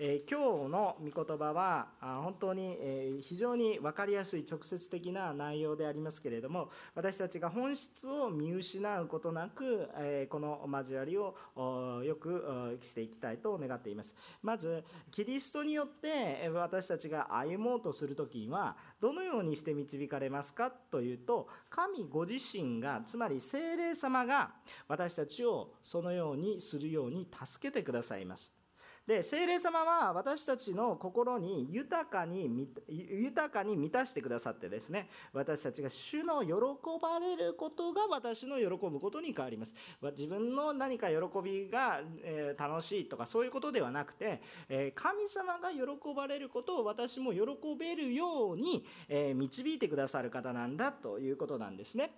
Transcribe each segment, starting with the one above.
えー、今日の御言葉は本当に、え、非常に分かりやすい直接的な内容でありますけれども私たちが本質を見失うことなく、え、この交わりをよくしていきたいと願っています。まずキリストによって私たちが歩もうとする時にはどのようにして導かれますかというと神ご自身がつまり精霊様が私たちをそのようにするように助けてくださいます。で聖霊様は私たちの心に豊かに豊かに満たしてくださってですね私たちが主の喜ばれることが私の喜ぶことに変わります。自分の何か喜びが、え楽しいとかそういうことではなくて、え神様が喜ばれることを私も喜べるように、え導いてくださる方なんだということなんですね。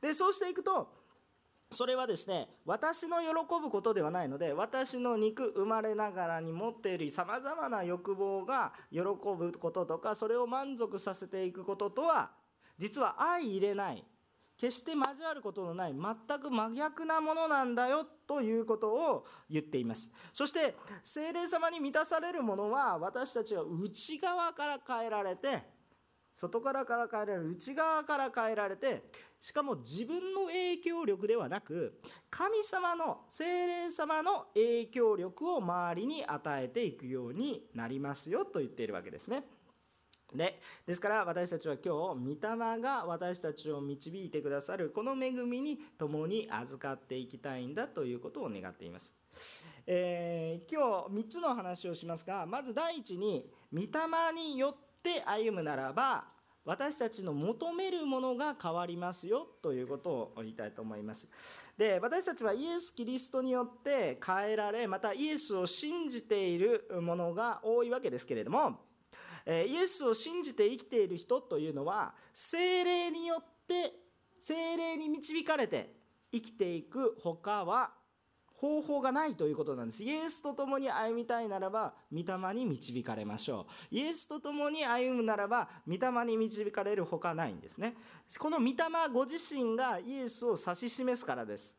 でそうしていくとそれはですね私の喜ぶことではないので私の肉生まれながらに持っているさまざまな欲望が喜ぶこととかそれを満足させていくこととは実は相入れない決して交わることのない全く真逆なものなんだよということを言っています。そして精霊様に満たされるものは私たちは内側から変えられて外からから変えられる内側から変えられてしかも自分の影響力ではなく神様の精霊様の影響力を周りに与えていくようになりますよと言っているわけですね。でですから私たちは今日御霊が私たちを導いてくださるこの恵みに共に預かっていきたいんだということを願っています。えー、今日3つの話をしますがまず第一に御霊によってって歩むならば私たちの求めるものが変わりますよということを言いたいと思います。で私たちはイエス・キリストによって変えられまたイエスを信じているものが多いわけですけれどもイエスを信じて生きている人というのは精霊によって精霊に導かれて生きていく他は方法がないということなんです。イエスと共に歩みたいならば、御霊に導かれましょう。イエスと共に歩むならば、御霊に導かれるほかないんですね。この御霊ご自身がイエスを指し示すからです。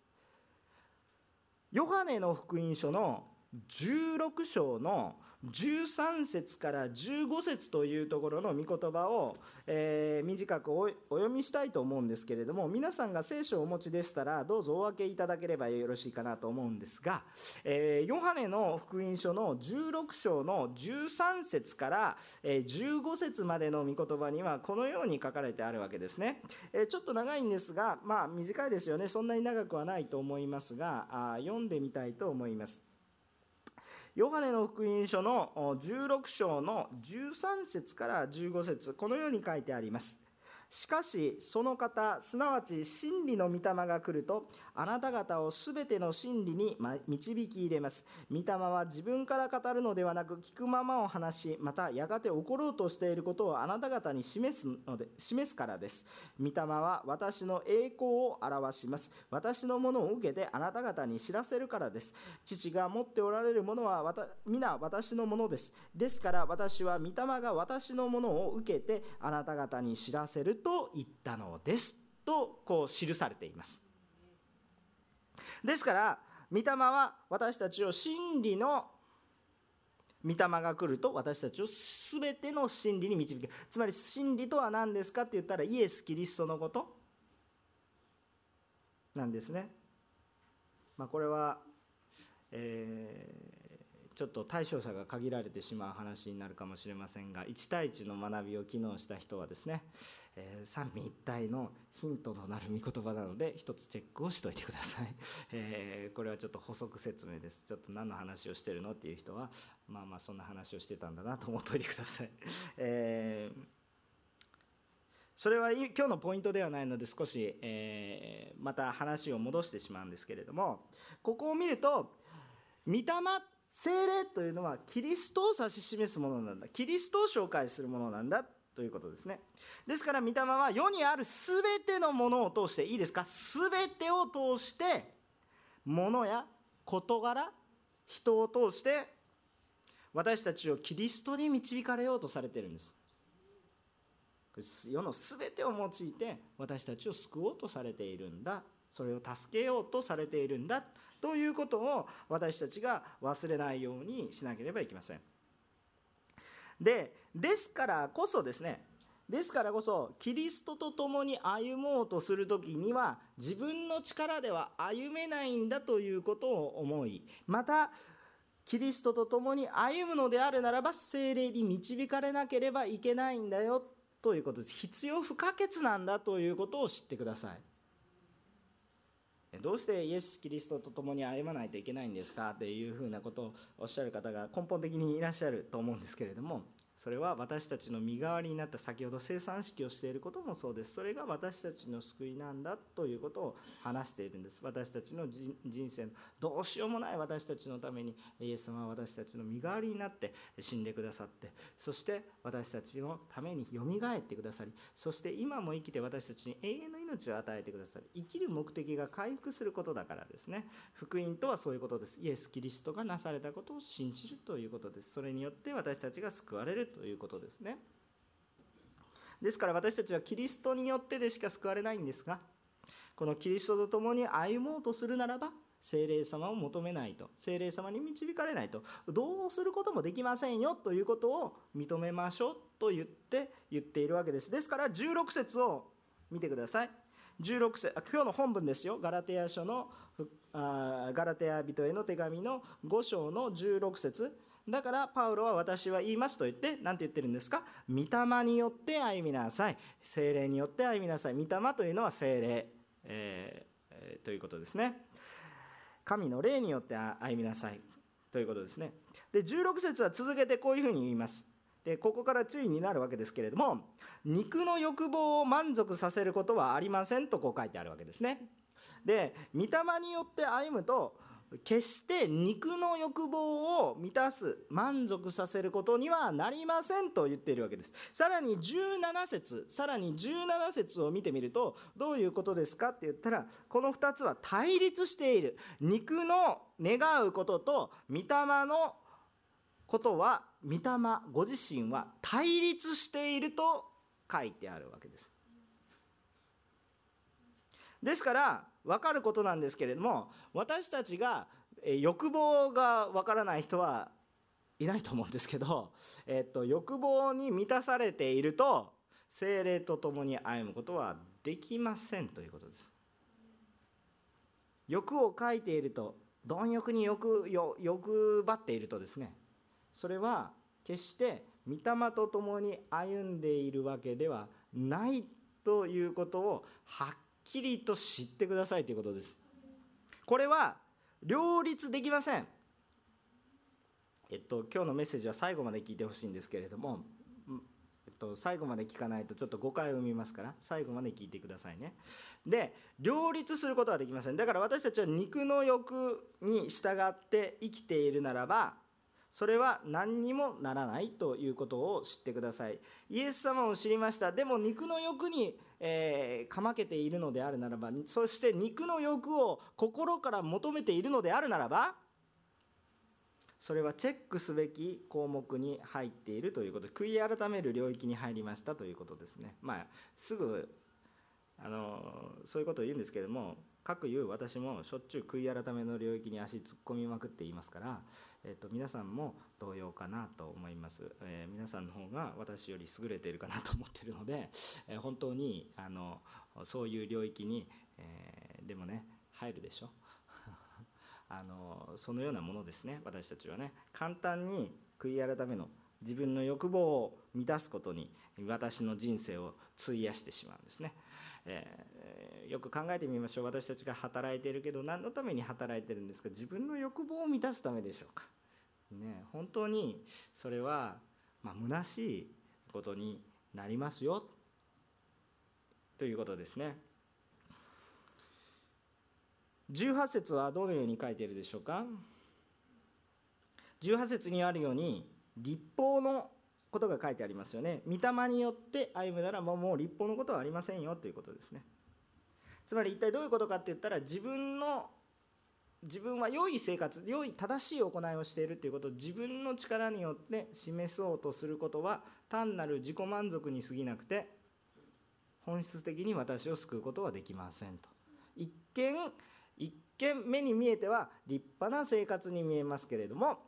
ヨハネの福音書の16章の13節から15節というところの御言葉を、えー、短くお読みしたいと思うんですけれども皆さんが聖書をお持ちでしたらどうぞお分けいただければよろしいかなと思うんですが、えー、ヨハネの福音書の16章の13節から、え15節までの御言葉にはこのように書かれてあるわけですね、えー、ちょっと長いんですがまあ短いですよね。そんなに長くはないと思いますがあ読んでみたいと思います。ヨハネの福音書の16章の13節から15節このように書いてあります。しかしその方すなわち真理の御霊が来るとあなた方をすべての真理に導き入れます。御霊は自分から語るのではなく聞くままを話しまたやがて起ころうとしていることをあなた方に示すので示すからです。御霊は私の栄光を表します。私のものを受けてあなた方に知らせるからです。父が持っておられるものは皆私のものです。ですから私は御霊が私のものを受けてあなた方に知らせると言ったのですとこう記されていますですから御霊は私たちを真理の御霊が来ると私たちを全ての真理に導くつまり真理とは何ですかって言ったらイエス・キリストのことなんですね。まあ、これは、えちょっと対象者が限られてしまう話になるかもしれませんが1対1の学びを機能した人はですね、えー、三位一体のヒントとなる御言葉なので一つチェックをしといてください、えー、これはちょっと補足説明です。ちょっと何の話をしてるのっていう人はまあまあそんな話をしてたんだなと思っておいてください、えーそれは今日のポイントではないので少し、えー、また話を戻してしまうんですけれどもここを見ると御霊精霊というのはキリストを指し示すものなんだ。キリストを紹介するものなんだということですね。ですから御霊は世にある全てのものを通していいですか？全てを通して物や事柄人を通して私たちをキリストに導かれようとされているんです。世の全てを用いて私たちを救おうとされているんだ。それを助けようとされているんだ。ということを私たちが忘れないようにしなければいけません。でですからこそですねですからこそキリストと共に歩もうとする時には自分の力では歩めないんだということを思いまたキリストと共に歩むのであるならば精霊に導かれなければいけないんだよということです。必要不可欠なんだということを知ってください。どうしてイエス・キリストと共に歩まないといけないんですか？っていうふうなことをおっしゃる方が根本的にいらっしゃると思うんですけれどもそれは私たちの身代わりになった先ほど生産式をしていることもそうです。それが私たちの救いなんだということを話しているんです。私たちの人生のどうしようもない私たちのためにイエス様は私たちの身代わりになって死んでくださってそして私たちのためによみがえってくださりそして今も生きて私たちに永遠の命を与えてくださる生きる目的が回復することだからですね。福音とはそういうことです。イエス・キリストがなされたことを信じるということです。それによって私たちが救われるということですね。ですから私たちはキリストによってでしか救われないんですがこのキリストと共に歩もうとするならば精霊様を求めないと精霊様に導かれないとどうすることもできませんよということを認めましょうと言って言っているわけです。ですから16節を見てください。16節今日の本文ですよ。ガラテヤ書のガラテヤ人への手紙の5章の16節。だからパウロは私は言いますと言って何て言ってるんですか？御霊によって歩みなさい。精霊によって歩みなさい。御霊というのは精霊、えー、ということですね。神の霊によって歩みなさい。ということですね。で16節は続けてこういうふうに言います。でここから注意になるわけですけれども肉の欲望を満足させることはありませんとこう書いてあるわけですね。で御霊によって歩むと決して肉の欲望を満たす満足させることにはなりませんと言っているわけです。さらに17節さらに17節を見てみるとどういうことですかって言ったらこの2つは対立している。肉の願うことと御霊のことは御霊ご自身は対立していると書いてあるわけです。ですから分かることなんですけれども私たちが欲望が分からない人はいないと思うんですけど、えっと、欲望に満たされていると精霊と共に歩むことはできませんということです。欲を書いていると貪欲に欲欲張っているとですねそれは決して御霊と共に歩んでいるわけではないということをはっきりと知ってくださいということです。これは両立できません。えっと今日のメッセージは最後まで聞いてほしいんですけれどもえっと、最後まで聞かないとちょっと誤解を生みますから最後まで聞いてくださいね。で両立することはできません。だから私たちは肉の欲に従って生きているならばそれは何にもならないということを知ってください。イエス様を知りました。でも肉の欲に、えー、かまけているのであるならばそして肉の欲を心から求めているのであるならばそれはチェックすべき項目に入っているということ。で悔い改める領域に入りましたということですね。まあすぐあのそういうことを言うんですけれども各言う私もしょっちゅう悔い改めの領域に足突っ込みまくっていますから、えー、と皆さんも同様かなと思います、えー、皆さんの方が私より優れているかなと思っているので、えー、本当にあのそういう領域に、えでもね入るでしょ？あのそのようなものですね私たちはね。簡単に悔い改めの自分の欲望を満たすことに私の人生を費やしてしまうんですね。え、よく考えてみましょう。私たちが働いているけど何のために働いてるんですか？自分の欲望を満たすためでしょうか、ね、本当にそれは、まあ、虚しいことになりますよ。ということですね。18節はどのように書いているでしょうか？18節にあるように立法のことが書いてありますよね。御霊によって歩むならもう立法のことはありませんよ。ということですね。つまり一体どういうことかって言ったら自分の自分は良い生活良い正しい行いをしているということを自分の力によって示そうとすることは単なる自己満足に過ぎなくて本質的に私を救うことはできませんと。一見一見目に見えては立派な生活に見えますけれども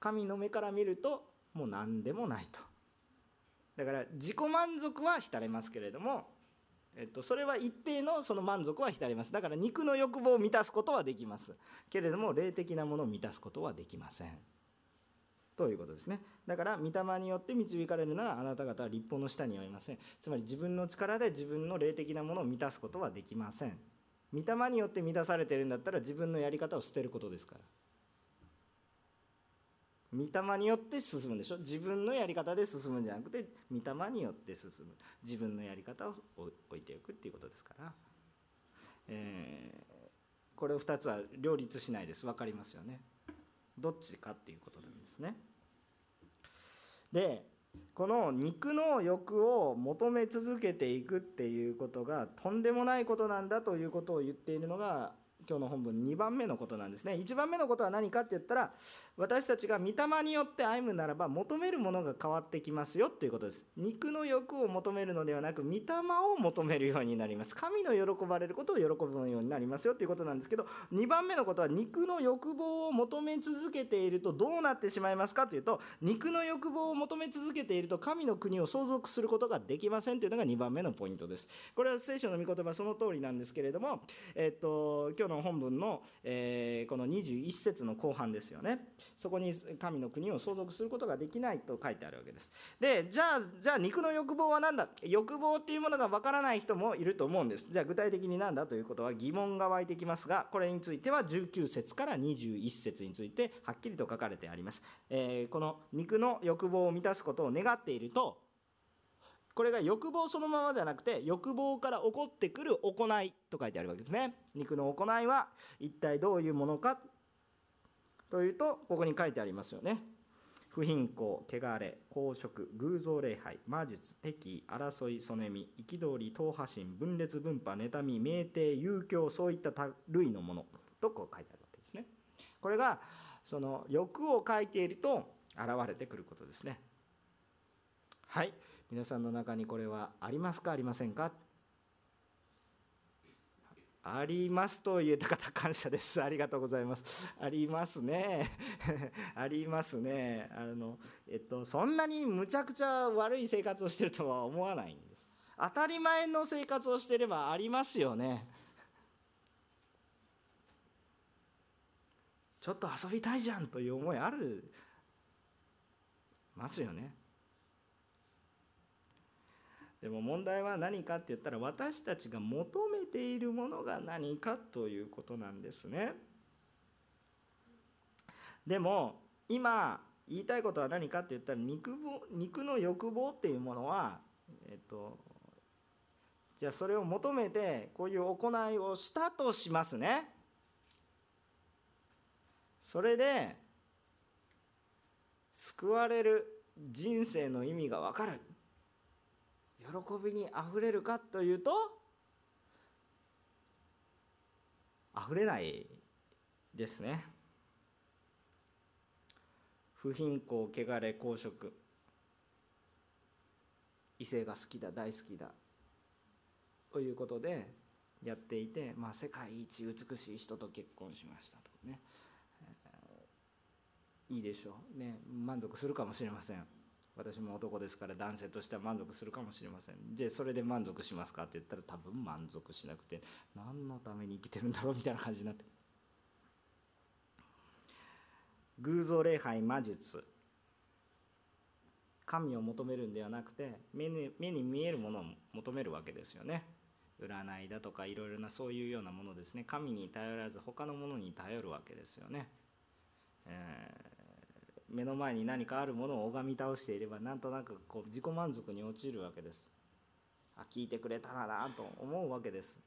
神の目から見るともう何でもないと。だから自己満足は浸れますけれども、えっと、それは一定のその満足は浸れます。だから肉の欲望を満たすことはできます。けれども霊的なものを満たすことはできません。ということですね。だから御霊によって導かれるならあなた方は立法の下にはいません。つまり自分の力で自分の霊的なものを満たすことはできません。御霊によって満たされてるんだったら自分のやり方を捨てることですから。御霊によって進むでしょ？自分のやり方で進むんじゃなくて御霊によって進む。自分のやり方を置いていくっていうことですから、えー、これを2つは両立しないです。分かりますよね？どっちかっていうことなんですね。でこの肉の欲を求め続けていくっていうことがとんでもないことなんだということを言っているのが今日の本文2番目のことなんですね。1番目のことは何かって言ったら私たちが御霊によって歩むならば求めるものが変わってきますよということです。肉の欲を求めるのではなく御霊を求めるようになります。神の喜ばれることを喜ぶようになりますよということなんですけど2番目のことは肉の欲望を求め続けているとどうなってしまいますか？というと肉の欲望を求め続けていると神の国を相続することができませんというのが2番目のポイントです。これは聖書の御言葉その通りなんですけれどもえっと今日の本文の、えー、この21節の後半ですよね。そこに神の国を相続することができないと書いてあるわけです。でじゃあじゃあ肉の欲望は何だ？欲望っていうものがわからない人もいると思うんです。じゃあ具体的に何だということは疑問が湧いてきますがこれについては19節から21節についてはっきりと書かれてあります、えー、この肉の欲望を満たすことを願っているとこれが欲望そのままじゃなくて欲望から起こってくる行いと書いてあるわけですね。肉の行いは一体どういうものか？というとここに書いてありますよね。不貧困汚れ公職偶像礼拝魔術敵意争いそねみ憤り党派心分裂分派妬み酩酊遊興そういった類のものとこう書いてあるわけですね。これがその欲を書いていると現れてくることですね。はい。皆さんの中にこれはありますか？ありませんか？ありますと言った方感謝です。ありがとうございます。ありますね。ありますね。あの、えっと、そんなにむちゃくちゃ悪い生活をしてるとは思わないんです。当たり前の生活をしてればありますよね。ちょっと遊びたいじゃんという思いあるますよね。でも問題は何かって言ったら私たちが求めているものが何かということなんですね。でも今言いたいことは何かって言ったら肉肉の欲望っていうものは、えっと、じゃあそれを求めてこういう行いをしたとしますね。それで救われる人生の意味が分かる喜びにあふれるかというとあふれないですね。不貧困汚れ公職異性が好きだ大好きだ。ということでやっていて、まあ、世界一美しい人と結婚しましたとね、えー、いいでしょう。ね満足するかもしれません。私も男ですから男性としては満足するかもしれませんでそれで満足しますか？って言ったら多分満足しなくて何のために生きてるんだろう？みたいな感じになって偶像礼拝魔術神を求めるんではなくて目に目に見えるものを求めるわけですよね。占いだとかいろいろなそういうようなものですね。神に頼らず他のものに頼るわけですよね、え目の前に何かあるものを拝み倒していればなんとなくこう自己満足に陥るわけです。あ聞いてくれたらなと思うわけです、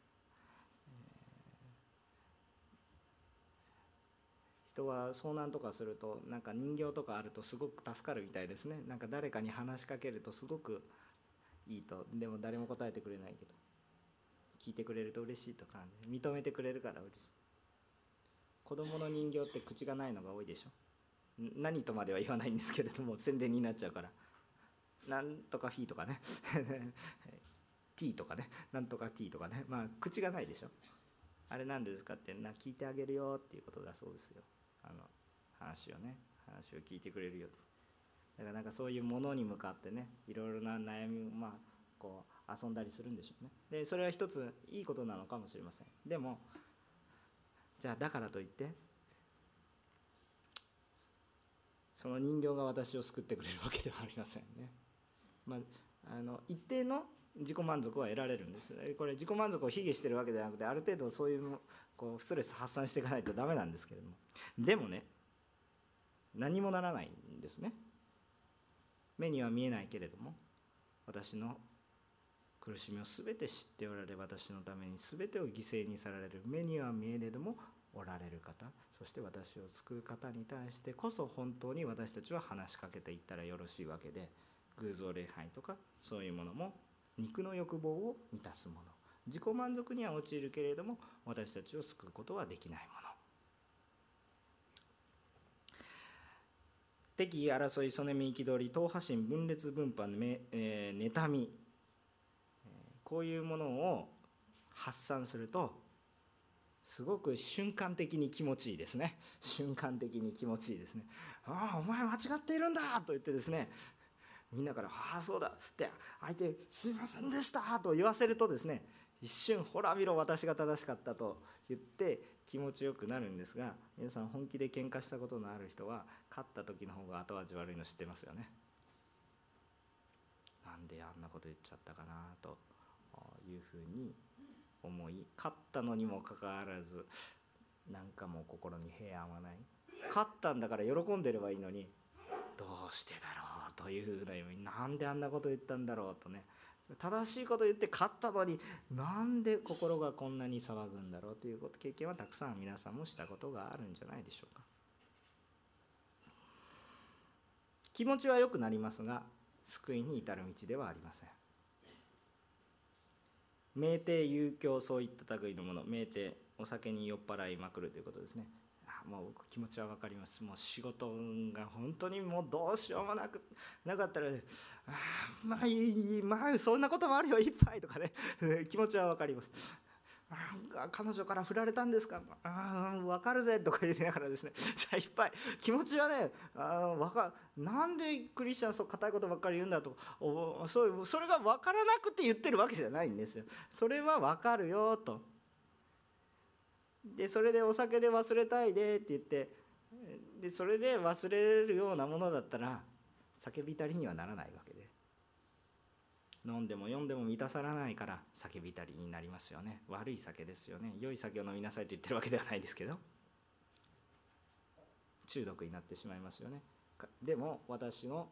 人は遭難とかするとなんか人形とかあるとすごく助かるみたいですね。なんか誰かに話しかけるとすごくいいと。でも誰も答えてくれないけど。聞いてくれると嬉しいとか認めてくれるから嬉しい。子供の人形って口がないのが多いでしょ。何とまでは言わないんですけれども宣伝になっちゃうから。なんとかフィーとかね。T とかね。なんとか T とかね。まあ口がないでしょ。あれ何ですかってな聞いてあげるよっていうことだそうですよ。あの話をね、話を聞いてくれるよだからなんかそういうものに向かってねいろいろな悩みをまあこう遊んだりするんでしょうね。でそれは一ついいことなのかもしれません。でもじゃあだからといってその人形が私を救ってくれるわけではありませんね、まあ、あの一定の自己満足は得られるんですこれ自己満足を卑下してるわけじゃなくてある程度そういうこうストレス発散していかないとダメなんですけれども。でもね何もならないんですね。目には見えないけれども私の苦しみを全て知っておられ私のために全てを犠牲にされる。目には見えれどもおられる方そして私を救う方に対してこそ本当に私たちは話しかけていったらよろしいわけで偶像礼拝とかそういうものも肉の欲望を満たすもの。自己満足には陥るけれども私たちを救うことはできないもの。敵意争い、そねみ憤り、党派心、分裂分派、えー、妬み、こういうものを発散すると、すごく瞬間的に気持ちいいですね。瞬間的に気持ちいいですね。ああ、お前間違っているんだと言ってですね、みんなから、ああ、そうだって相手、すいませんでしたと言わせるとですね、一瞬、ほら見ろ、私が正しかったと言って気持ちよくなるんですが、皆さん、本気で喧嘩したことのある人は、勝った時の方が後味悪いの知ってますよね。なんであんなこと言っちゃったかなというふうに思い勝ったのにもかかわらずなんかもう心に平安はない。勝ったんだから喜んでればいいのにどうしてだろうというふうな意味。なんであんなこと言ったんだろうとね。正しいこと言って勝ったのになんで心がこんなに騒ぐんだろうということ経験はたくさん皆さんもしたことがあるんじゃないでしょうか。気持ちは良くなりますが救いに至る道ではありません。酩酊遊興そういった類のもの酩酊お酒に酔っ払いまくるということですね。あもう僕気持ちは分かります。もう仕事が本当にもうどうしようもなくなかったらあまあいいまあそんなこともあるよ一杯とかね。気持ちは分かります。彼女から振られたんですか？ああ分かるぜとか言いながらですね。じゃあいっぱい。気持ちはねあ分かなんでクリスチャンそう硬いことばっかり言うんだと。そうそれが分からなくて言ってるわけじゃないんですよ。それは分かるよと。でそれでお酒で忘れたいでって言ってでそれで忘れるようなものだったら叫びたりにはならないわけで。飲んでも読んでも満たさらないから叫びたりになりますよね。悪い酒ですよね。良い酒を飲みなさいと言ってるわけではないですけど中毒になってしまいますよね。でも私の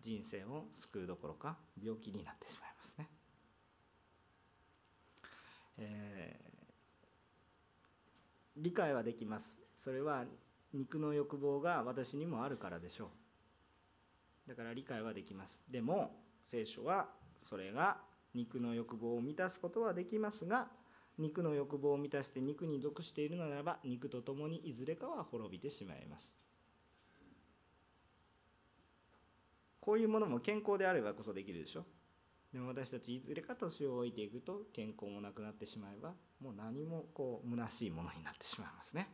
人生を救うどころか病気になってしまいますね、えー、理解はできます。それは肉の欲望が私にもあるからでしょう。だから理解はできます。でも聖書はそれが肉の欲望を満たすことはできますが肉の欲望を満たして肉に属しているのならば肉と共にいずれかは滅びてしまいます。こういうものも健康であればこそできるでしょ。でも私たちいずれか年を置いていくと健康もなくなってしまえばもう何もこう虚しいものになってしまいますね。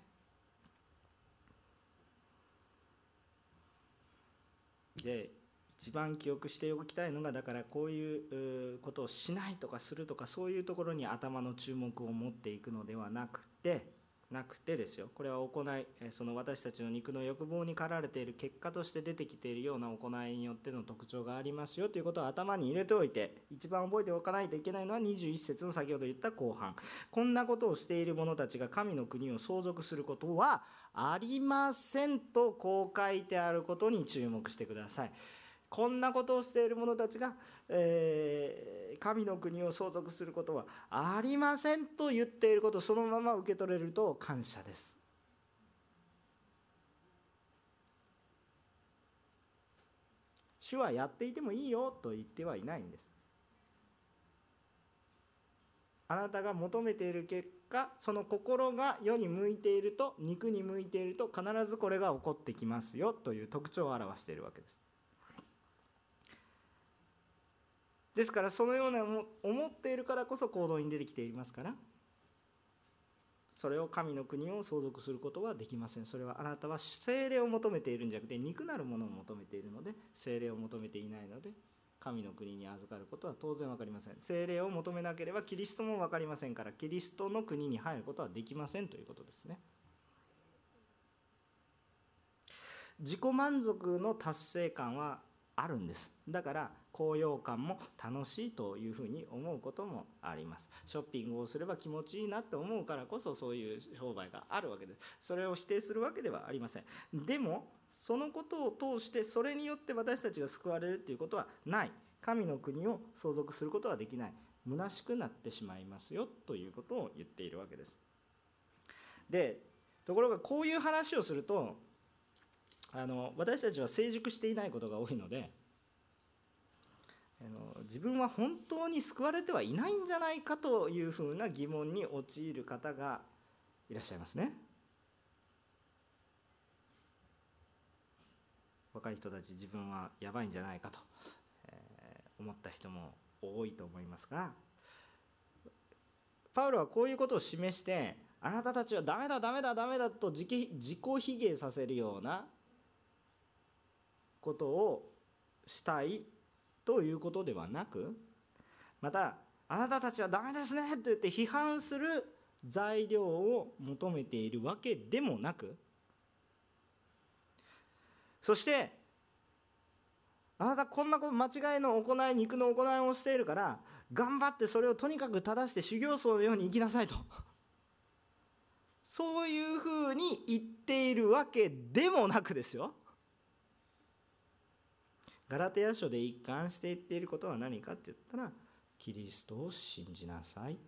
で一番記憶しておきたいのがだからこういうことをしないとかするとかそういうところに頭の注目を持っていくのではなくてなくてですよこれは行いその私たちの肉の欲望に駆られている結果として出てきているような行いによっての特徴がありますよということを頭に入れておいて一番覚えておかないといけないのは21節の先ほど言った後半こんなことをしている者たちが神の国を相続することはありませんとこう書いてあることに注目してください。こんなことをしている者たちが、えー、神の国を相続することはありませんと言っていることそのまま受け取れると感謝です。主はやっていてもいいよと言ってはいないんです。あなたが求めている結果その心が世に向いていると肉に向いていると必ずこれが起こってきますよという特徴を表しているわけです。ですからそのような思っているからこそ行動に出てきていますからそれを神の国を相続することはできません。それはあなたは精霊を求めているんじゃなくて肉なるものを求めているので精霊を求めていないので神の国に預かることは当然分かりません。精霊を求めなければキリストも分かりませんからキリストの国に入ることはできませんということですね。自己満足の達成感はあるんです。だから高揚感も楽しいというふうに思うこともあります。ショッピングをすれば気持ちいいなって思うからこそそういう商売があるわけです。それを否定するわけではありません。でもそのことを通してそれによって私たちが救われるっていうことはない。神の国を相続することはできない。虚しくなってしまいますよということを言っているわけです。でところがこういう話をするとあの私たちは成熟していないことが多いのであの自分は本当に救われてはいないんじゃないかというふうな疑問に陥る方がいらっしゃいますね。若い人たち自分はやばいんじゃないかと、え思った人も多いと思いますがパウロはこういうことを示してあなたたちはダメだダメだダメだと自己卑下させるようなことをしたいということではなくまたあなたたちはダメですねと言って批判する材料を求めているわけでもなくそしてあなたこんな間違いの行い肉の行いをしているから頑張ってそれをとにかく正して修行僧のように生きなさいと。そういうふうに言っているわけでもなくですよ。ガラテヤ書で一貫して言っていることは何かって言ったらキリストを信じなさい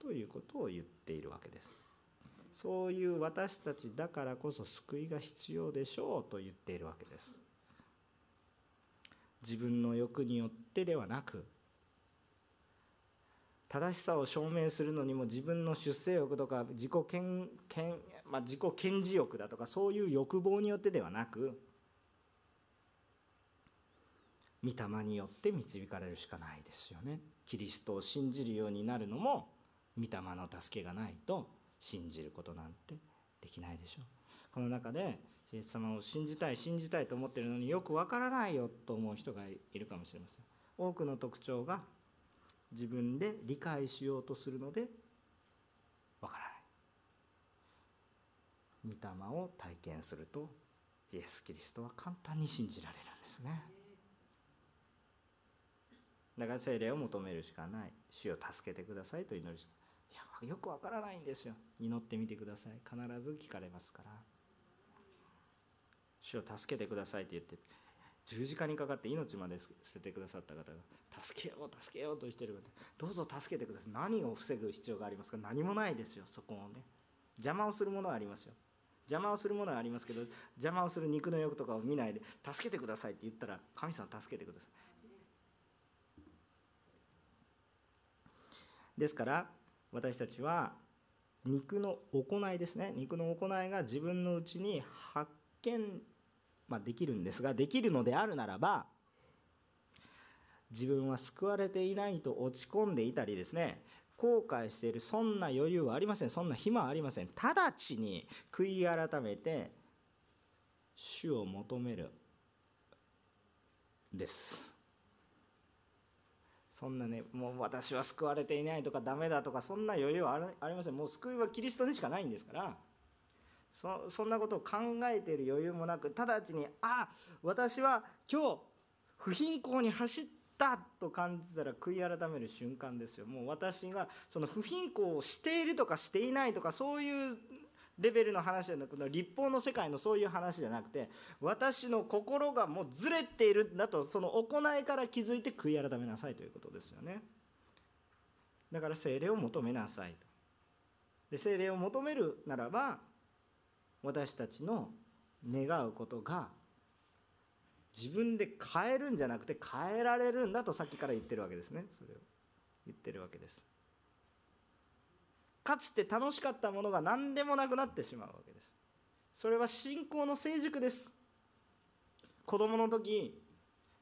ということを言っているわけです。そういう私たちだからこそ救いが必要でしょうと言っているわけです。自分の欲によってではなく正しさを証明するのにも自分の出世欲とか自己、まあ、自己顕示欲だとかそういう欲望によってではなく御霊によって導かれるしかないですよね。キリストを信じるようになるのも御霊の助けがないと信じることなんてできないでしょう。この中でイエス様を信じたい信じたいと思ってるのによくわからないよと思う人がいるかもしれません。多くの特徴が自分で理解しようとするのでわからない。御霊を体験するとイエス・キリストは簡単に信じられるんですね。だから精霊を求めるしかない。主を助けてくださいと祈るしか。いやよくわからないんですよ。祈ってみてください。必ず聞かれますから。主を助けてくださいって言って十字架にかかって命まで捨ててくださった方が助けよう助けようとしてる方どうぞ助けてください。何を防ぐ必要がありますか。何もないですよそこをね。邪魔をするものはありますよ。邪魔をするものはありますけど邪魔をする肉の欲とかを見ないで助けてくださいって言ったら神様助けてください。ですから私たちは肉の行いですね。肉の行いが自分のうちに発見、まあ、できるんですができるのであるならば自分は救われていないと落ち込んでいたりですね後悔しているそんな余裕はありません。そんな暇はありません。直ちに悔い改めて主を求めるです。そんなねもう私は救われていないとかダメだとかそんな余裕はありません。もう救いはキリストにしかないんですから。そそんなことを考えている余裕もなく直ちにあ私は今日不貧困に走ったと感じたら悔い改める瞬間ですよ。もう私がその不貧困をしているとかしていないとかそういうレベルの話じゃなくて立法の世界のそういう話じゃなくて私の心がもうずれているんだとその行いから気づいて悔い改めなさいということですよね。だから精霊を求めなさいと。で精霊を求めるならば私たちの願うことが自分で変えるんじゃなくて変えられるんだとさっきから言ってるわけですね。それを言ってるわけです。かつて楽しかったものが何でもなくなってしまうわけです。それは信仰の成熟です。子供の時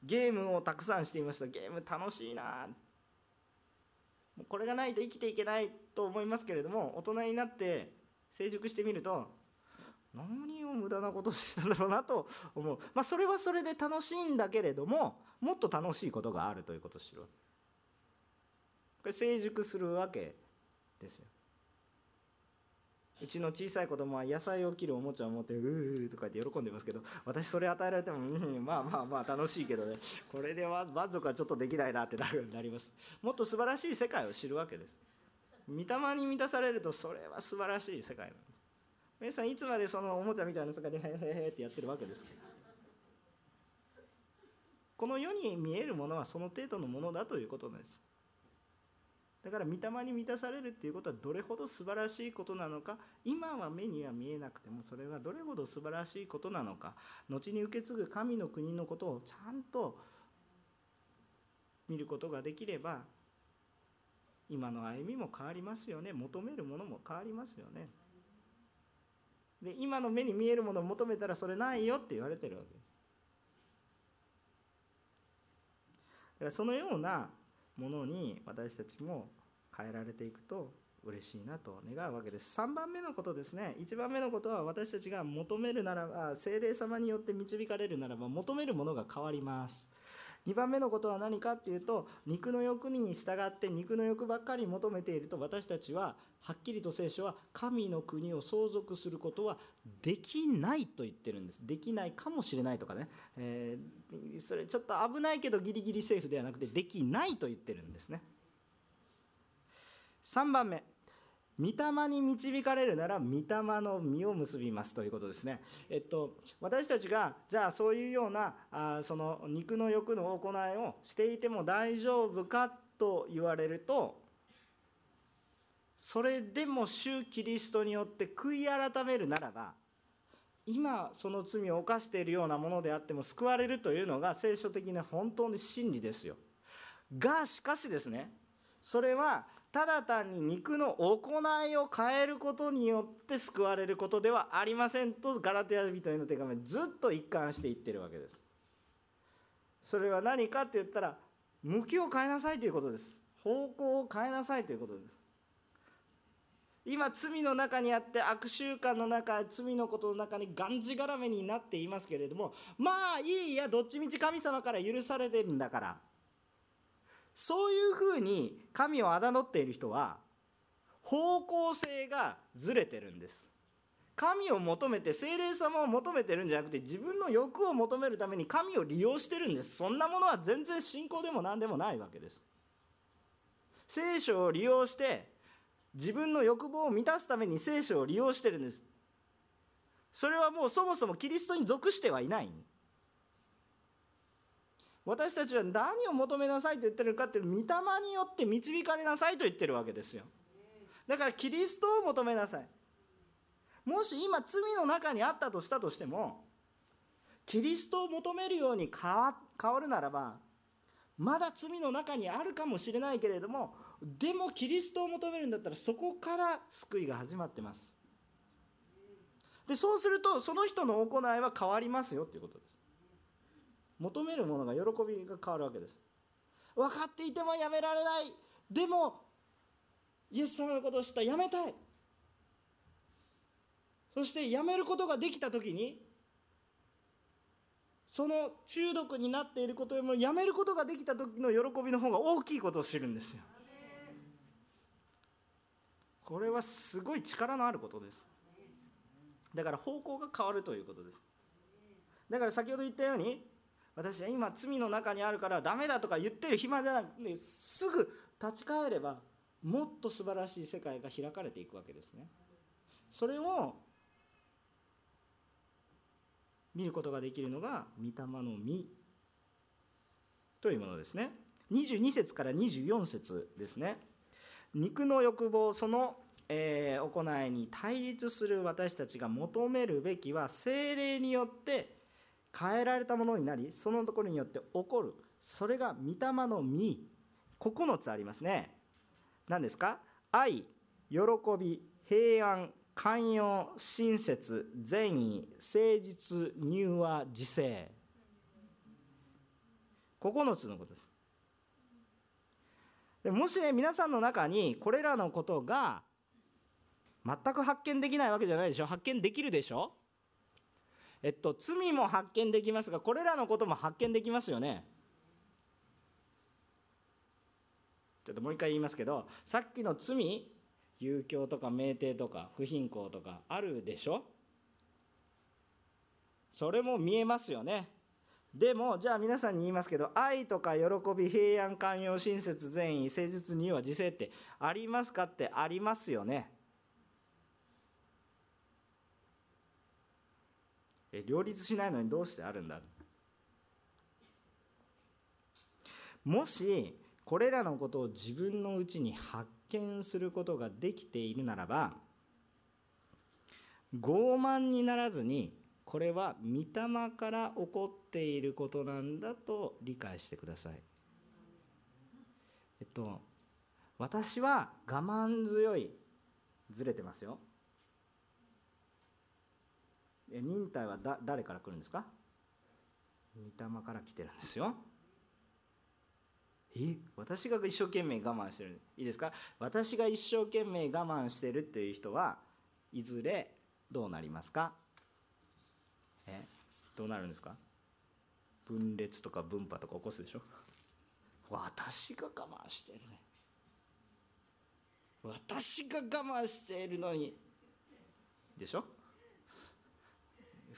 ゲームをたくさんしていました。ゲーム楽しいな。これがないと生きていけないと思いますけれども大人になって成熟してみると何を無駄なことしてたんだろうなと思う。まあそれはそれで楽しいんだけれどももっと楽しいことがあるということを知るこれ成熟するわけですよ。うちの小さい子供は野菜を切るおもちゃを持って「うー」とか言って喜んでますけど私それ与えられても、うん、まあまあまあ楽しいけどね。これでは満足はちょっとできないなってなるようになります。もっと素晴らしい世界を知るわけです。御霊に満たされるとそれは素晴らしい世界なんです皆さんいつまでそのおもちゃみたいな世界で「へへへ」ってやってるわけですけど。この世に見えるものはその程度のものだということです。だから御霊に満たされるっていうことはどれほど素晴らしいことなのか今は目には見えなくてもそれがどれほど素晴らしいことなのか後に受け継ぐ神の国のことをちゃんと見ることができれば今の歩みも変わりますよね。求めるものも変わりますよね。で今の目に見えるものを求めたらそれないよって言われてるわけです。だからそのようなものに私たちも変えられていくと嬉しいなと願うわけです。3番目のことですね。1番目のことは私たちが求めるならば精霊様によって導かれるならば求めるものが変わります。2番目のことは何かっていうと肉の欲に従って肉の欲ばっかり求めていると私たちははっきりと聖書は神の国を相続することはできないと言ってるんです。できないかもしれないとかね、えー、それちょっと危ないけどギリギリセーフではなくてできないと言ってるんですね。3番目。御霊に導かれるなら御霊の実を結びますということですね。えっと、私たちがじゃあそういうようなあその肉の欲の行いをしていても大丈夫かと言われるとそれでも主キリストによって悔い改めるならば今その罪を犯しているようなものであっても救われるというのが聖書的な本当に真理ですよ。がしかしですねそれはただ単に肉の行いを変えることによって救われることではありませんとガラテヤ人への手紙ずっと一貫して言ってるわけです。それは何かって言ったら向きを変えなさいということです。方向を変えなさいということです。今罪の中にあって悪習慣の中罪のことの中にがんじがらめになっていますけれどもまあいいやどっちみち神様から許されてるんだから。そういうふうに神を侮っている人は方向性がずれてるんです。神を求めて精霊様を求めてるんじゃなくて自分の欲を求めるために神を利用してるんです。そんなものは全然信仰でも何でもないわけです。聖書を利用して自分の欲望を満たすために聖書を利用してるんです。それはもうそもそもキリストに属してはいない。私たちは何を求めなさいと言ってるかっていう御霊によって導かれなさいと言ってるわけですよ。だからキリストを求めなさい。もし今罪の中にあったとしたとしてもキリストを求めるように変わるならばまだ罪の中にあるかもしれないけれどもでもキリストを求めるんだったらそこから救いが始まってます。でそうするとその人の行いは変わりますよっていうこと。です求めるものが喜びが変わるわけです。分かっていてもやめられない。でもイエス様のことを知ったらやめたい。そしてやめることができた時にその中毒になっていることよりもやめることができた時の喜びの方が大きいことを知るんですよ。これはすごい力のあることです。だから方向が変わるということです。だから先ほど言ったように私は今罪の中にあるからダメだとか言ってる暇じゃなくてすぐ立ち返ればもっと素晴らしい世界が開かれていくわけですね。それを見ることができるのが御霊の実というものですね。22節から24節ですね。肉の欲望その、えー、行いに対立する私たちが求めるべきは精霊によって変えられたものになりそのところによって起こるそれが御霊の実9つありますね。何ですか？愛喜び平安寛容親切善意誠実柔和自制。9つのことです。でもしね皆さんの中にこれらのことが全く発見できないわけじゃないでしょ？発見できるでしょ？えっと罪も発見できますがこれらのことも発見できますよね。ちょっともう一回言いますけどさっきの罪遊興とか酩酊とか不貧困とかあるでしょ？それも見えますよね。でもじゃあ皆さんに言いますけど愛とか喜び平安寛容親切善意誠実には自制ってありますか？ってありますよね。両立しないのにどうしてあるんだ？もしこれらのことを自分のうちに発見することができているならば傲慢にならずにこれは御霊から起こっていることなんだと理解してください。えっと私は我慢強いずれてますよ。忍耐はだ誰から来るんですか？御霊から来てるんですよ。え私が一生懸命我慢してる。いいですか？私が一生懸命我慢してるっていう人はいずれどうなりますか？えどうなるんですか？分裂とか分派とか起こすでしょ？私が我慢してるね。私が我慢しているのに。でしょ？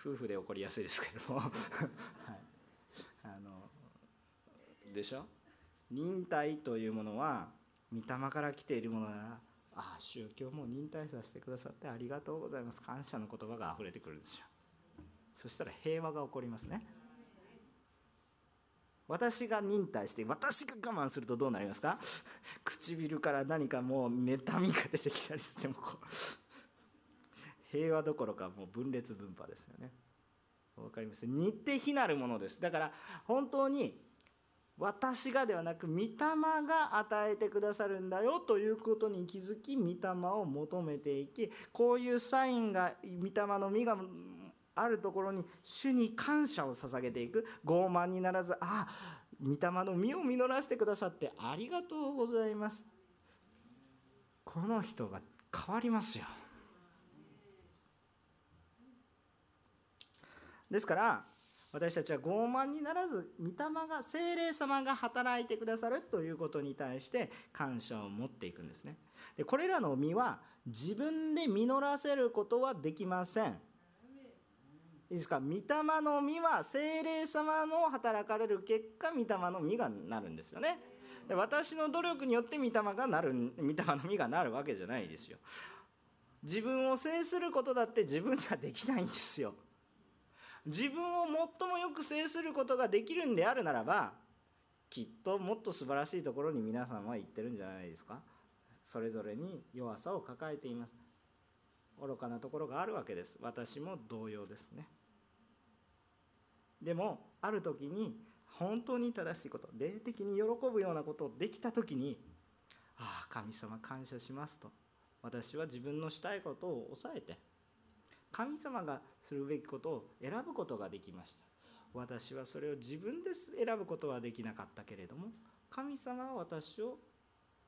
夫婦で起こりやすいですけども。はい。あのでしょ？忍耐というものは御霊から来ているものならああ宗教も忍耐させてくださってありがとうございます。感謝の言葉が溢れてくるんですよそしたら平和が起こりますね。私が忍耐して私が我慢するとどうなりますか？唇から何かもう妬みが出てきたりしてもこう平和どころかもう分裂分派ですよね。わかります？似て非なるものです。だから本当に私がではなく御霊が与えてくださるんだよということに気づき御霊を求めていきこういうサインが御霊の実があるところに主に感謝を捧げていく。傲慢にならずあ御霊の実を実らせてくださってありがとうございます。この人が変わりますよ。ですから私たちは傲慢にならず御霊が精霊様が働いてくださるということに対して感謝を持っていくんですね。でこれらの実は自分で実らせることはできません。いいですか？御霊の実は精霊様の働かれる結果御霊の実がなるんですよね。で私の努力によって御霊がなる御霊の実がなるわけじゃないですよ。自分を制することだって自分じゃできないんですよ。自分を最もよく制することができるんであるならばきっともっと素晴らしいところに皆さんは行ってるんじゃないですか。それぞれに弱さを抱えています。愚かなところがあるわけです。私も同様ですね。でもある時に本当に正しいこと霊的に喜ぶようなことをできた時にああ神様感謝しますと私は自分のしたいことを抑えて神様がするべきことを選ぶことができました。私はそれを自分で選ぶことはできなかったけれども神様は私を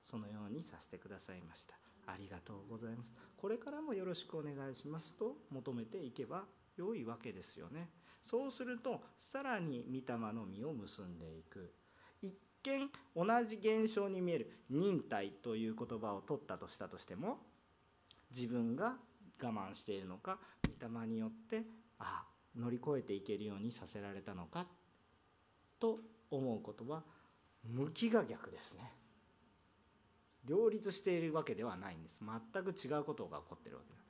そのようにさせてくださいました。ありがとうございます。これからもよろしくお願いしますと求めていけば良いわけですよね。そうするとさらに御霊の実を結んでいく。一見同じ現象に見える忍耐という言葉を取ったとしたとしても自分が我慢しているのか御霊によってあ乗り越えていけるようにさせられたのかと思うことは向きが逆ですね。両立しているわけではないんです。全く違うことが起こってるわけです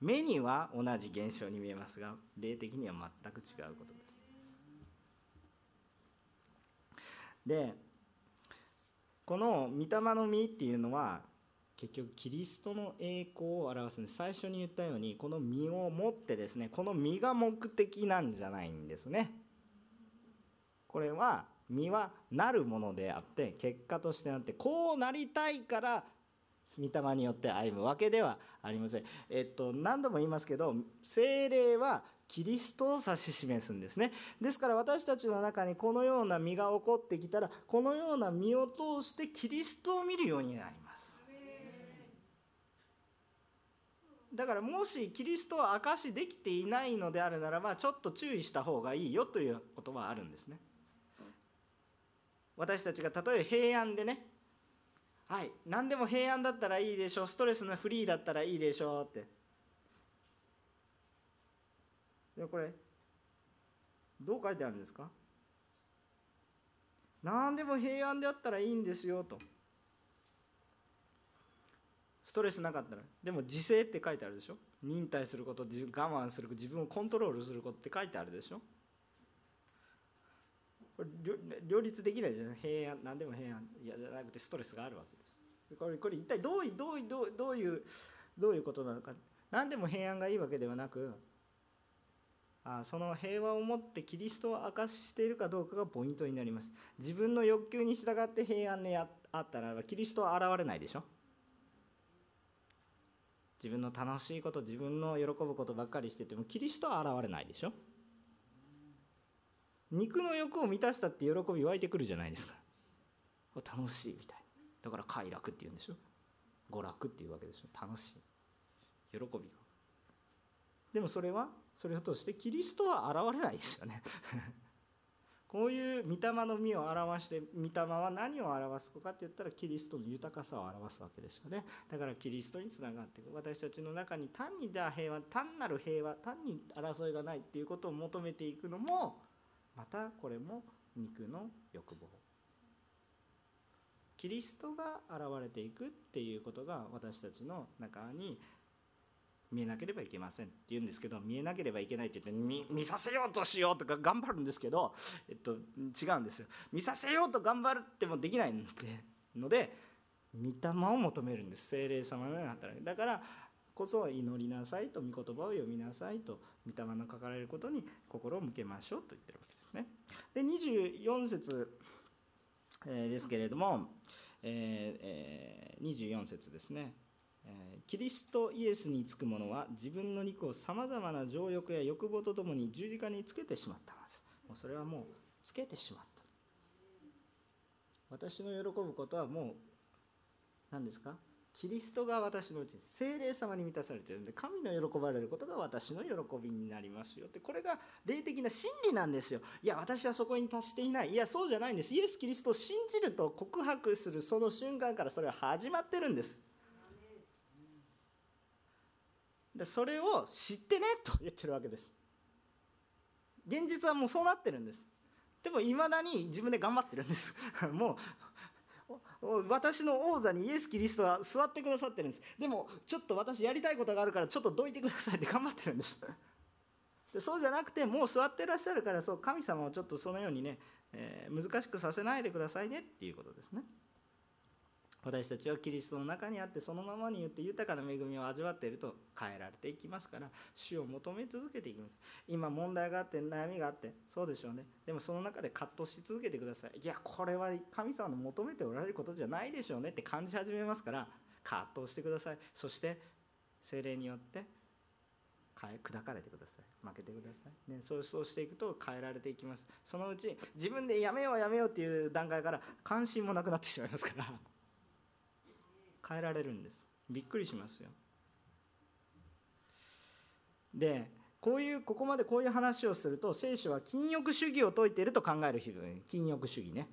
目には同じ現象に見えますが霊的には全く違うことです。でこの御霊の実っていうのは結局キリストの栄光を表すんです。最初に言ったようにこの実を持ってですねこの実が目的なんじゃないんですね。これは実はなるものであって結果としてあってこうなりたいから御霊によって歩むわけではありません。えっと何度も言いますけど精霊はキリストを指し示すんですね。ですから私たちの中にこのような実が起こってきたらこのような実を通してキリストを見るようになります。だからもしキリストを明かしできていないのであるならばちょっと注意した方がいいよということはあるんですね。私たちが例えば平安でねはい何でも平安だったらいいでしょうストレスのフリーだったらいいでしょうって。でこれどう書いてあるんですか？何でも平安であったらいいんですよと。ストレスなかったらでも自制って書いてあるでしょ。忍耐すること我慢する自分をコントロールすることって書いてあるでしょ。これ両立できないじゃない平安何でも平安。いやじゃなくてストレスがあるわけです。これこれ一体どういうどういうどういうどういうことなのか。何でも平安がいいわけではなくあその平和を持ってキリストを明かししているかどうかがポイントになります。自分の欲求に従って平安にあったらキリストは現れないでしょ。自分の楽しいこと自分の喜ぶことばっかりしててもキリストは現れないでしょ？肉の欲を満たしたって喜び湧いてくるじゃないですか。楽しいみたいだから快楽っていうんでしょ？娯楽っていうわけでしょ？楽しい。喜びが。でもそれはそれを通してキリストは現れないですよね。こういう御霊の実を表して御霊は何を表すかって言ったらキリストの豊かさを表すわけですよね。だからキリストにつながっていく私たちの中に単にじゃあ平和単なる平和単に争いがないっていうことを求めていくのもまたこれも肉の欲望。キリストが現れていくっていうことが私たちの中に見えなければいけませんって言うんですけど見えなければいけないって言って見させようとしようとか頑張るんですけど、えっと、違うんですよ。見させようと頑張るってもできないので御霊を求めるんです。精霊様の働きだからこそ祈りなさいと御言葉を読みなさいと御霊の書かれることに心を向けましょうと言ってるわけですね。で24節、えー、ですけれども、えーえー、24節ですね。キリストイエスにつく者は自分の肉をさまざまな情欲や欲望とともに十字架につけてしまったんです。もうそれはもうつけてしまった。私の喜ぶことはもう何ですか？キリストが私のうちに精霊様に満たされているので神の喜ばれることが私の喜びになりますよって。これが霊的な真理なんですよ。いや私はそこに達していない。いやそうじゃないんです。イエス・キリストを信じると告白するその瞬間からそれは始まってるんです。でそれを知ってねと言ってるわけです。現実はもうそうなってるんです。でもいまだに自分で頑張ってるんです。もう私の王座にイエス・キリストは座ってくださってるんです。でもちょっと私やりたいことがあるからちょっとどいてくださいって頑張ってるんです。でそうじゃなくてもう座ってらっしゃるからそう神様をちょっとそのようにね、えー、難しくさせないでくださいねっていうことですね。私たちはキリストの中にあってそのままに言って豊かな恵みを味わっていると変えられていきますから主を求め続けていきます。今問題があって悩みがあってそうでしょうね。でもその中で葛藤し続けてください。いやこれは神様の求めておられることじゃないでしょうねって感じ始めますから葛藤してください。そして精霊によって砕かれてください。負けてください、ね、そうそうしていくと変えられていきます。そのうち自分でやめようやめようっていう段階から関心もなくなってしまいますから。変えられるんです。びっくりしますよ。でこういうここまでこういう話をすると聖書は禁欲主義を説いていると考える人禁欲主義ね。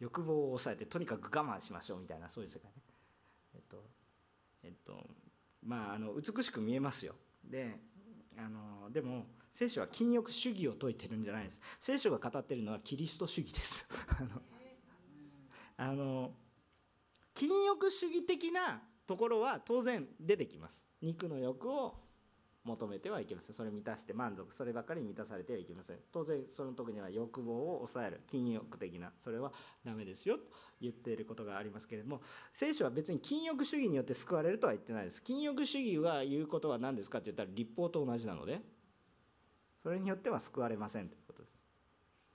欲望を抑えてとにかく我慢しましょうみたいなそういう世界ね。えっとえっとまああの美しく見えますよ。であのでも聖書は禁欲主義を説いてるんじゃないです。聖書が語ってるのはキリスト主義です。あの禁欲主義的なところは当然出てきます。肉の欲を求めてはいけません。それ満たして満足そればかり満たされてはいけません。当然その時には欲望を抑える。禁欲的なそれはダメですよと言っていることがありますけれども聖書は別に禁欲主義によって救われるとは言ってないです。禁欲主義は言うことは何ですかって言ったら立法と同じなのでそれによっては救われませんということです。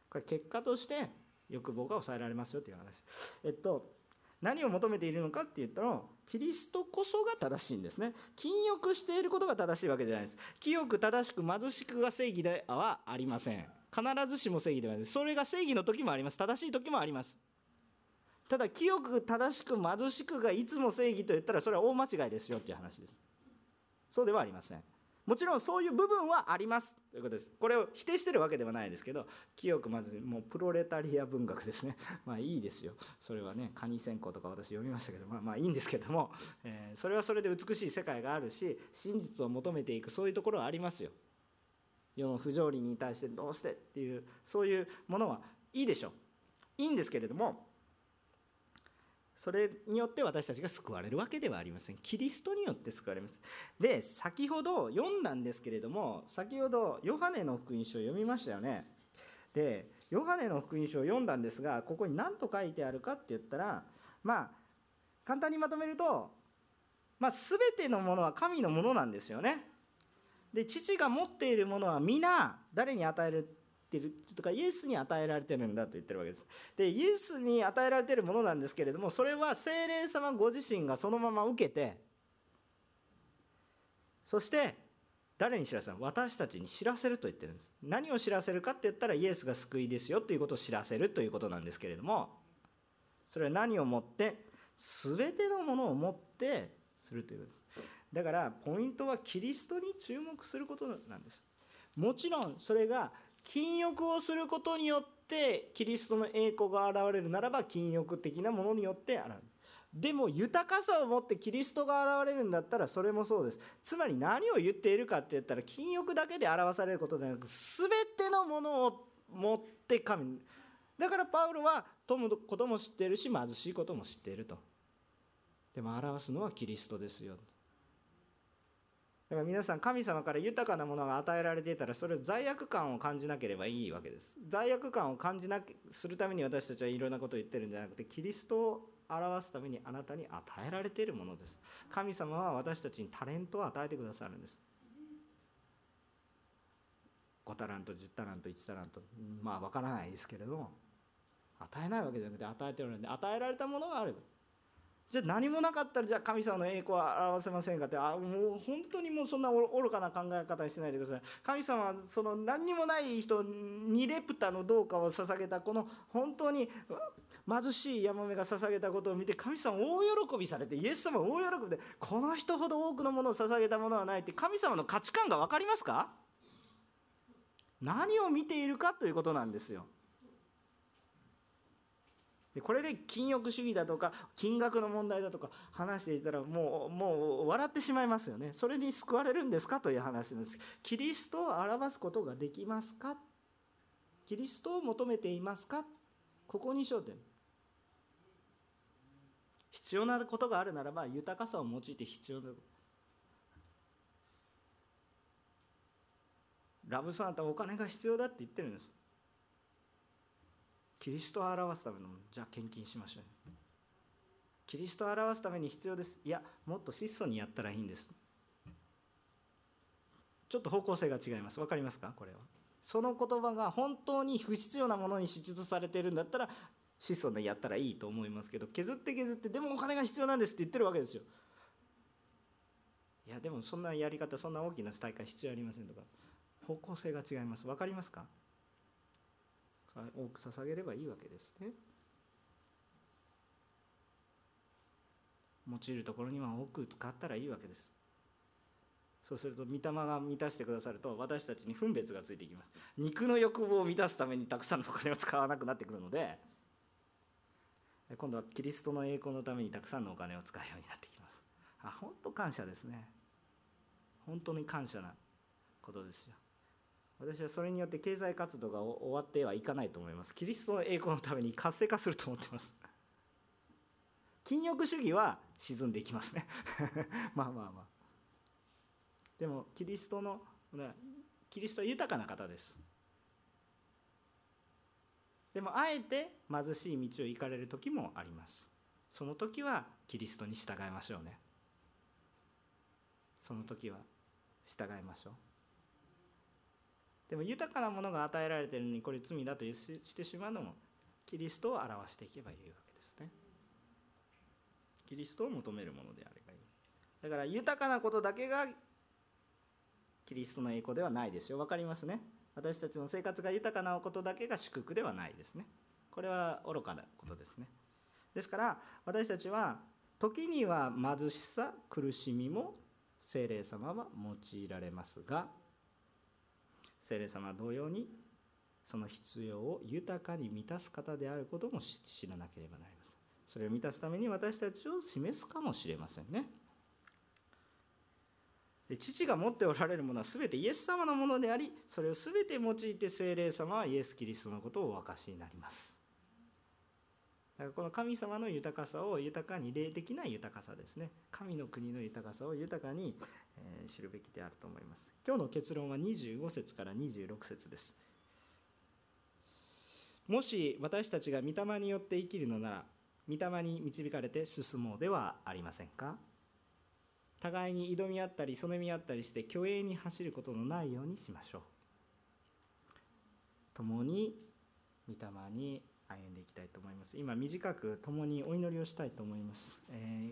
これ結果として欲望が抑えられますよという話。えっと何を求めているのかって言ったらキリストこそが正しいんですね。禁欲していることが正しいわけじゃないです。清く正しく貧しくが正義ではありません。必ずしも正義ではないそれが正義の時もあります。正しい時もあります。ただ清く正しく貧しくがいつも正義と言ったらそれは大間違いですよっていう話です。そうではありません。もちろんそういう部分はあります。ということです。これを否定してるわけではないですけど清くまずもうプロレタリア文学ですね。まあいいですよ。それはねカニ線香とか私読みましたけどまあまあいいんですけども、えー、それはそれで美しい世界があるし真実を求めていくそういうところはありますよ。世の不条理に対してどうしてっていうそういうものはいいでしょう。いいんですけれどもそれによって私たちが救われるわけではありません。キリストによって救われます。で、先ほど読んだんですけれども、先ほどヨハネの福音書を読みましたよね。で、ヨハネの福音書を読んだんですが、ここに何と書いてあるかって言ったら、まあ、簡単にまとめると、まあ、全てのものは神のものなんですよね。で、父が持っているものは皆誰に与えるってるとかイエスに与えられてるんだと言ってるわけです。でイエスに与えられてるものなんですけれどもそれは精霊様ご自身がそのまま受けてそして誰に知らせる私たちに知らせると言ってるんです。何を知らせるかって言ったらイエスが救いですよということを知らせるということなんですけれどもそれは何をもって？全てのものをもってするということです。だからポイントはキリストに注目することなんです。もちろんそれが禁欲をすることによってキリストの栄光が現れるならば禁欲的なものによって現れる。でも豊かさを持ってキリストが現れるんだったらそれもそうです。つまり何を言っているかって言ったら禁欲だけで表されることではなく全てのものを持って神。だからパウロは富むことも知っているし貧しいことも知っていると。でも表すのはキリストですよ。だから皆さん神様から豊かなものが与えられていたらそれを罪悪感を感じなければいいわけです。罪悪感を感じなするために私たちはいろんなことを言ってるんじゃなくてキリストを表すためにあなたに与えられているものです。神様は私たちにタレントを与えてくださるんです。5タラント10タラント1タラントまあ分からないですけれども与えないわけじゃなくて与えてるので与えられたものがあれば。じゃあ何もなかったらじゃあ神様の栄光は表せませんかって。あもう本当にもうそんな愚かな考え方しないでください。神様はその何にもない人にレプタの銅貨を捧げたこの本当に貧しいヤモメが捧げたことを見て神様大喜びされてイエス様大喜び。でこの人ほど多くのものを捧げたものはないって神様の価値観が分かりますか？何を見ているかということなんですよ。でこれで禁欲主義だとか金額の問題だとか話していたらもうもう笑ってしまいますよね。それに救われるんですか？という話なんです。キリストを表すことができますか？キリストを求めていますか？ここに焦点。必要なことがあるならば豊かさを用いて必要なラブソナタはお金が必要だって言ってるんです。キリストを表すためのじゃあ献金しましょうキリストを表すために必要です。いやもっと質素にやったらいいんです。ちょっと方向性が違います。分かりますか？これは。その言葉が本当に不必要なものに支出されてるんだったら質素でやったらいいと思いますけど削って削ってでもお金が必要なんですって言ってるわけですよ。いやでもそんなやり方そんな大きな大会必要ありませんとか。方向性が違います。分かりますか？多く捧げればいいわけですね。用いるところには多く使ったらいいわけです。そうすると御霊が満たしてくださると私たちに分別がついていきます。肉の欲望を満たすためにたくさんのお金を使わなくなってくるので今度はキリストの栄光のためにたくさんのお金を使うようになってきます。あ本当感謝ですね。本当に感謝なことですよ。私はそれによって経済活動が終わってはいかないと思います。キリストの栄光のために活性化すると思ってます。禁欲主義は沈んでいきますね。まあまあまあ。でもキリストのキリストは豊かな方です。でもあえて貧しい道を行かれる時もあります。その時はキリストに従いましょうね。その時は従いましょう。でも豊かなものが与えられているのにこれ罪だとしてしまうのもキリストを表していけばいいわけですね。キリストを求めるものであればいい。だから豊かなことだけがキリストの栄光ではないですよ。分かりますね。私たちの生活が豊かなことだけが祝福ではないですね。これは愚かなことですね。ですから私たちは時には貧しさ苦しみも精霊様は用いられますが精霊様は同様にその必要を豊かに満たす方であることも知らなければなりません。それを満たすために私たちを示すかもしれませんね。で父が持っておられるものは全てイエス様のものでありそれを全て用いて精霊様はイエス・キリストのことをお明かしになります。だからこの神様の豊かさを豊かに霊的な豊かさですね。神の国の豊かさを豊かに、え知るべきであると思います。今日の結論は25節から26節です。もし私たちが御霊によって生きるのなら御霊に導かれて進もうではありませんか？互いに挑み合ったりそねみ合ったりして虚栄に走ることのないようにしましょう。共に御霊に歩んでいきたいと思います。今短く共にお祈りをしたいと思います、えー